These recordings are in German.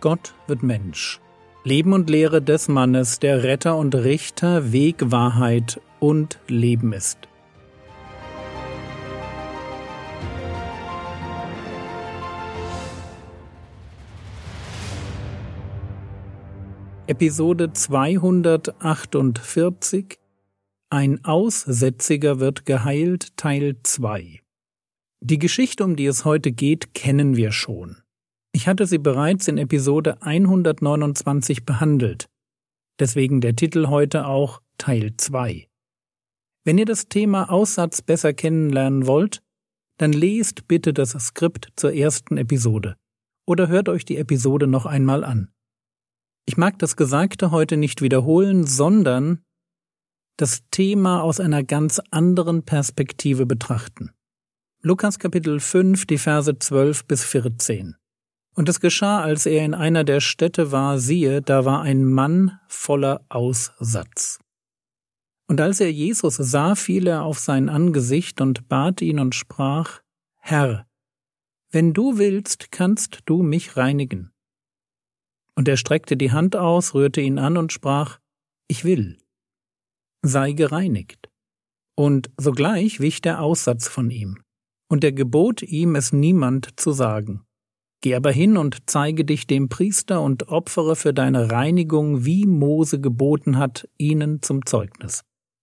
Gott wird Mensch. Leben und Lehre des Mannes, der Retter und Richter, Weg, Wahrheit und Leben ist. Episode 248 Ein Aussätziger wird geheilt Teil 2 Die Geschichte, um die es heute geht, kennen wir schon. Ich hatte sie bereits in Episode 129 behandelt, deswegen der Titel heute auch Teil 2. Wenn ihr das Thema Aussatz besser kennenlernen wollt, dann lest bitte das Skript zur ersten Episode oder hört euch die Episode noch einmal an. Ich mag das Gesagte heute nicht wiederholen, sondern das Thema aus einer ganz anderen Perspektive betrachten. Lukas Kapitel 5, die Verse 12 bis 14. Und es geschah, als er in einer der Städte war, siehe, da war ein Mann voller Aussatz. Und als er Jesus sah, fiel er auf sein Angesicht und bat ihn und sprach, Herr, wenn du willst, kannst du mich reinigen. Und er streckte die Hand aus, rührte ihn an und sprach, Ich will. Sei gereinigt. Und sogleich wich der Aussatz von ihm. Und er gebot ihm, es niemand zu sagen. Geh aber hin und zeige dich dem Priester und opfere für deine Reinigung, wie Mose geboten hat, ihnen zum Zeugnis.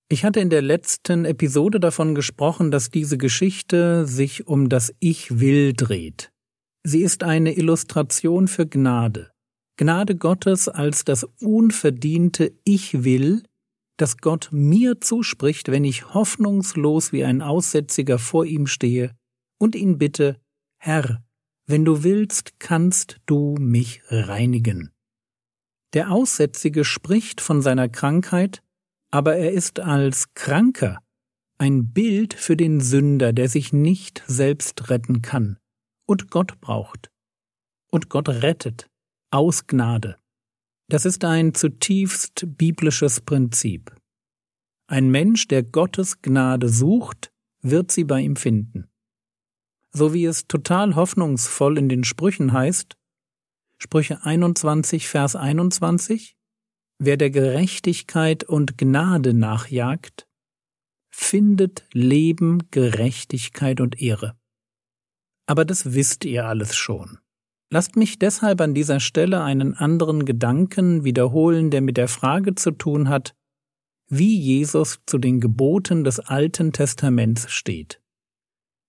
Ich hatte in der letzten Episode davon gesprochen, dass diese Geschichte sich um das Ich will dreht. Sie ist eine Illustration für Gnade. Gnade Gottes als das unverdiente Ich will, das Gott mir zuspricht, wenn ich hoffnungslos wie ein Aussätziger vor ihm stehe und ihn bitte, Herr, wenn du willst, kannst du mich reinigen. Der Aussätzige spricht von seiner Krankheit, aber er ist als Kranker ein Bild für den Sünder, der sich nicht selbst retten kann und Gott braucht. Und Gott rettet aus Gnade. Das ist ein zutiefst biblisches Prinzip. Ein Mensch, der Gottes Gnade sucht, wird sie bei ihm finden so wie es total hoffnungsvoll in den Sprüchen heißt, Sprüche 21, Vers 21, wer der Gerechtigkeit und Gnade nachjagt, findet Leben, Gerechtigkeit und Ehre. Aber das wisst ihr alles schon. Lasst mich deshalb an dieser Stelle einen anderen Gedanken wiederholen, der mit der Frage zu tun hat, wie Jesus zu den Geboten des Alten Testaments steht.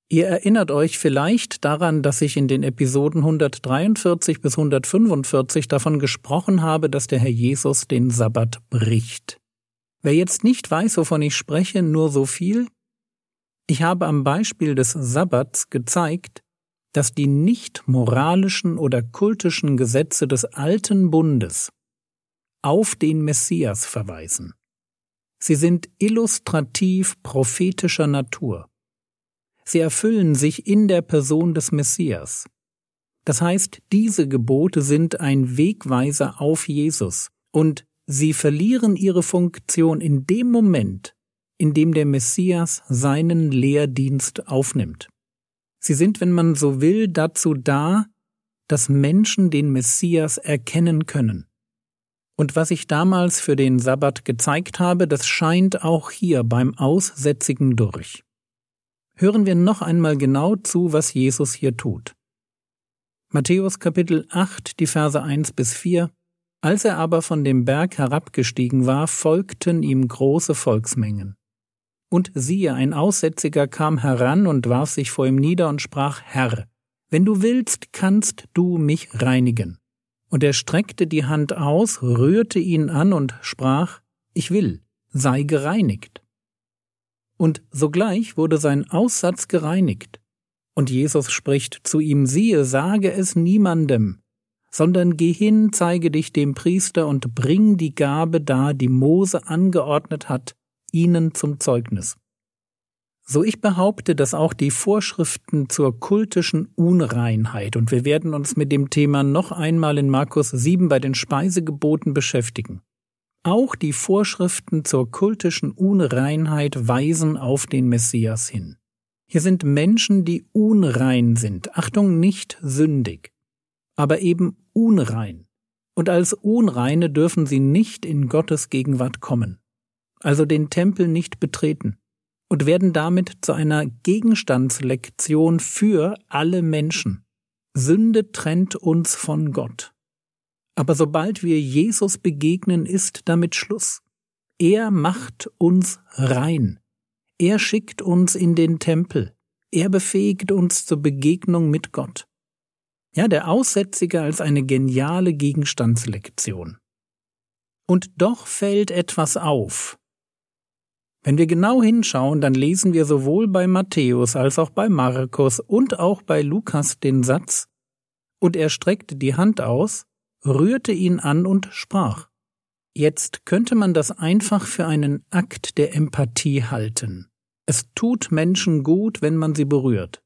Ihr erinnert euch vielleicht daran, dass ich in den Episoden 143 bis 145 davon gesprochen habe, dass der Herr Jesus den Sabbat bricht. Wer jetzt nicht weiß, wovon ich spreche, nur so viel. Ich habe am Beispiel des Sabbats gezeigt, dass die nicht moralischen oder kultischen Gesetze des alten Bundes auf den Messias verweisen. Sie sind illustrativ prophetischer Natur. Sie erfüllen sich in der Person des Messias. Das heißt, diese Gebote sind ein Wegweiser auf Jesus und sie verlieren ihre Funktion in dem Moment, in dem der Messias seinen Lehrdienst aufnimmt. Sie sind, wenn man so will, dazu da, dass Menschen den Messias erkennen können. Und was ich damals für den Sabbat gezeigt habe, das scheint auch hier beim Aussätzigen durch hören wir noch einmal genau zu, was Jesus hier tut. Matthäus Kapitel 8, die Verse 1 bis 4 Als er aber von dem Berg herabgestiegen war, folgten ihm große Volksmengen. Und siehe, ein Aussätziger kam heran und warf sich vor ihm nieder und sprach, Herr, wenn du willst, kannst du mich reinigen. Und er streckte die Hand aus, rührte ihn an und sprach, Ich will, sei gereinigt und sogleich wurde sein Aussatz gereinigt. Und Jesus spricht zu ihm, siehe, sage es niemandem, sondern geh hin, zeige dich dem Priester und bring die Gabe dar, die Mose angeordnet hat, ihnen zum Zeugnis. So ich behaupte, dass auch die Vorschriften zur kultischen Unreinheit, und wir werden uns mit dem Thema noch einmal in Markus 7 bei den Speisegeboten beschäftigen, auch die Vorschriften zur kultischen Unreinheit weisen auf den Messias hin. Hier sind Menschen, die unrein sind, Achtung, nicht sündig. aber eben unrein. Und als Unreine dürfen sie nicht in Gottes Gegenwart kommen, also den Tempel nicht betreten, und werden damit zu einer Gegenstandslektion für alle Menschen. Sünde trennt uns von Gott. Aber sobald wir Jesus begegnen, ist damit Schluss. Er macht uns rein. Er schickt uns in den Tempel. Er befähigt uns zur Begegnung mit Gott. Ja, der Aussätzige als eine geniale Gegenstandslektion. Und doch fällt etwas auf. Wenn wir genau hinschauen, dann lesen wir sowohl bei Matthäus als auch bei Markus und auch bei Lukas den Satz, und er streckte die Hand aus, rührte ihn an und sprach. Jetzt könnte man das einfach für einen Akt der Empathie halten. Es tut Menschen gut, wenn man sie berührt.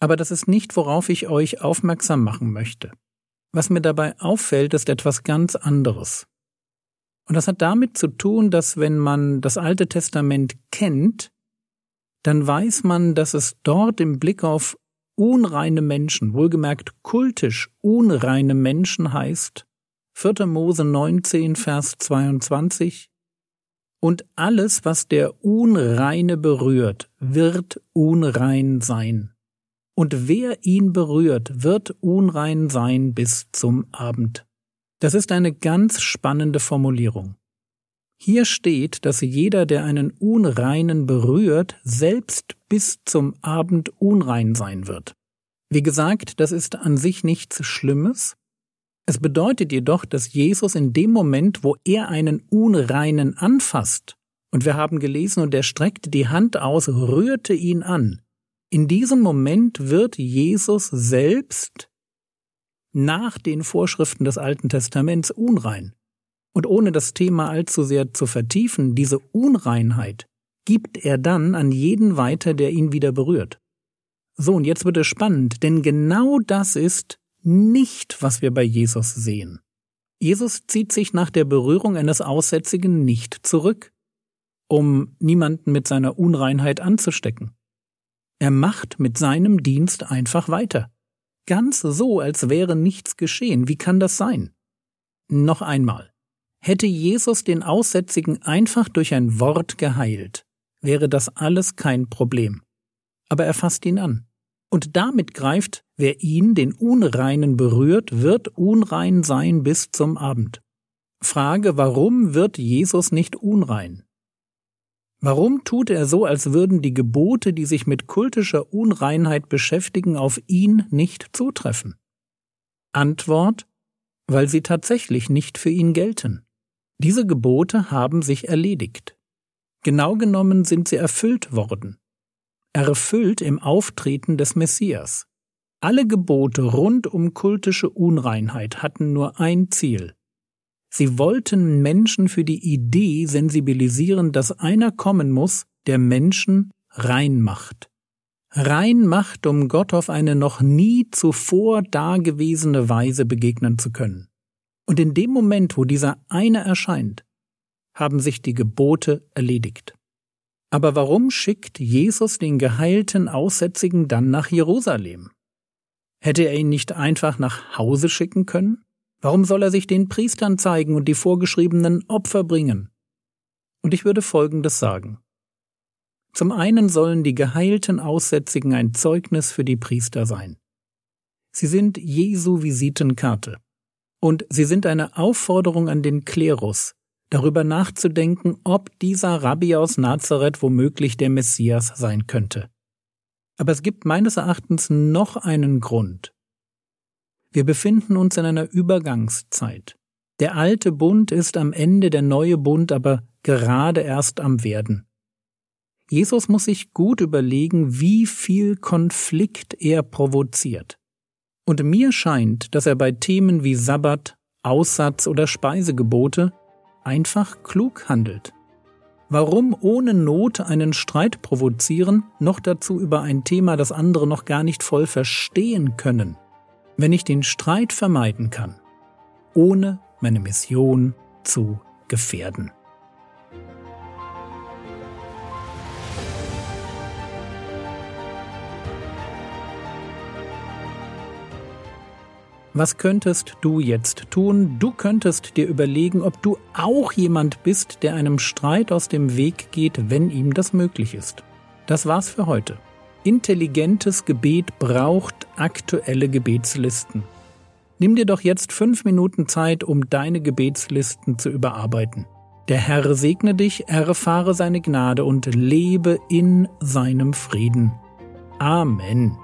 Aber das ist nicht, worauf ich euch aufmerksam machen möchte. Was mir dabei auffällt, ist etwas ganz anderes. Und das hat damit zu tun, dass wenn man das Alte Testament kennt, dann weiß man, dass es dort im Blick auf unreine Menschen, wohlgemerkt kultisch unreine Menschen heißt, 4. Mose 19, Vers 22, und alles, was der Unreine berührt, wird unrein sein und wer ihn berührt, wird unrein sein bis zum Abend. Das ist eine ganz spannende Formulierung. Hier steht, dass jeder, der einen Unreinen berührt, selbst bis zum Abend unrein sein wird. Wie gesagt, das ist an sich nichts Schlimmes. Es bedeutet jedoch, dass Jesus in dem Moment, wo er einen Unreinen anfasst, und wir haben gelesen, und er streckte die Hand aus, rührte ihn an, in diesem Moment wird Jesus selbst nach den Vorschriften des Alten Testaments unrein. Und ohne das Thema allzu sehr zu vertiefen, diese Unreinheit gibt er dann an jeden weiter, der ihn wieder berührt. So, und jetzt wird es spannend, denn genau das ist nicht, was wir bei Jesus sehen. Jesus zieht sich nach der Berührung eines Aussätzigen nicht zurück, um niemanden mit seiner Unreinheit anzustecken. Er macht mit seinem Dienst einfach weiter. Ganz so, als wäre nichts geschehen. Wie kann das sein? Noch einmal. Hätte Jesus den Aussätzigen einfach durch ein Wort geheilt, wäre das alles kein Problem. Aber er fasst ihn an. Und damit greift, wer ihn, den Unreinen, berührt, wird unrein sein bis zum Abend. Frage, warum wird Jesus nicht unrein? Warum tut er so, als würden die Gebote, die sich mit kultischer Unreinheit beschäftigen, auf ihn nicht zutreffen? Antwort weil sie tatsächlich nicht für ihn gelten. Diese Gebote haben sich erledigt. Genau genommen sind sie erfüllt worden. Erfüllt im Auftreten des Messias. Alle Gebote rund um kultische Unreinheit hatten nur ein Ziel, Sie wollten Menschen für die Idee sensibilisieren, dass einer kommen muss, der Menschen rein macht. Rein macht, um Gott auf eine noch nie zuvor dagewesene Weise begegnen zu können. Und in dem Moment, wo dieser eine erscheint, haben sich die Gebote erledigt. Aber warum schickt Jesus den geheilten Aussätzigen dann nach Jerusalem? Hätte er ihn nicht einfach nach Hause schicken können? Warum soll er sich den Priestern zeigen und die vorgeschriebenen Opfer bringen? Und ich würde Folgendes sagen. Zum einen sollen die geheilten Aussätzigen ein Zeugnis für die Priester sein. Sie sind Jesu Visitenkarte. Und sie sind eine Aufforderung an den Klerus, darüber nachzudenken, ob dieser Rabbi aus Nazareth womöglich der Messias sein könnte. Aber es gibt meines Erachtens noch einen Grund, wir befinden uns in einer Übergangszeit. Der alte Bund ist am Ende, der neue Bund aber gerade erst am Werden. Jesus muss sich gut überlegen, wie viel Konflikt er provoziert. Und mir scheint, dass er bei Themen wie Sabbat, Aussatz oder Speisegebote einfach klug handelt. Warum ohne Not einen Streit provozieren, noch dazu über ein Thema, das andere noch gar nicht voll verstehen können? wenn ich den Streit vermeiden kann, ohne meine Mission zu gefährden. Was könntest du jetzt tun? Du könntest dir überlegen, ob du auch jemand bist, der einem Streit aus dem Weg geht, wenn ihm das möglich ist. Das war's für heute. Intelligentes Gebet braucht aktuelle Gebetslisten. Nimm dir doch jetzt fünf Minuten Zeit, um deine Gebetslisten zu überarbeiten. Der Herr segne dich, erfahre seine Gnade und lebe in seinem Frieden. Amen.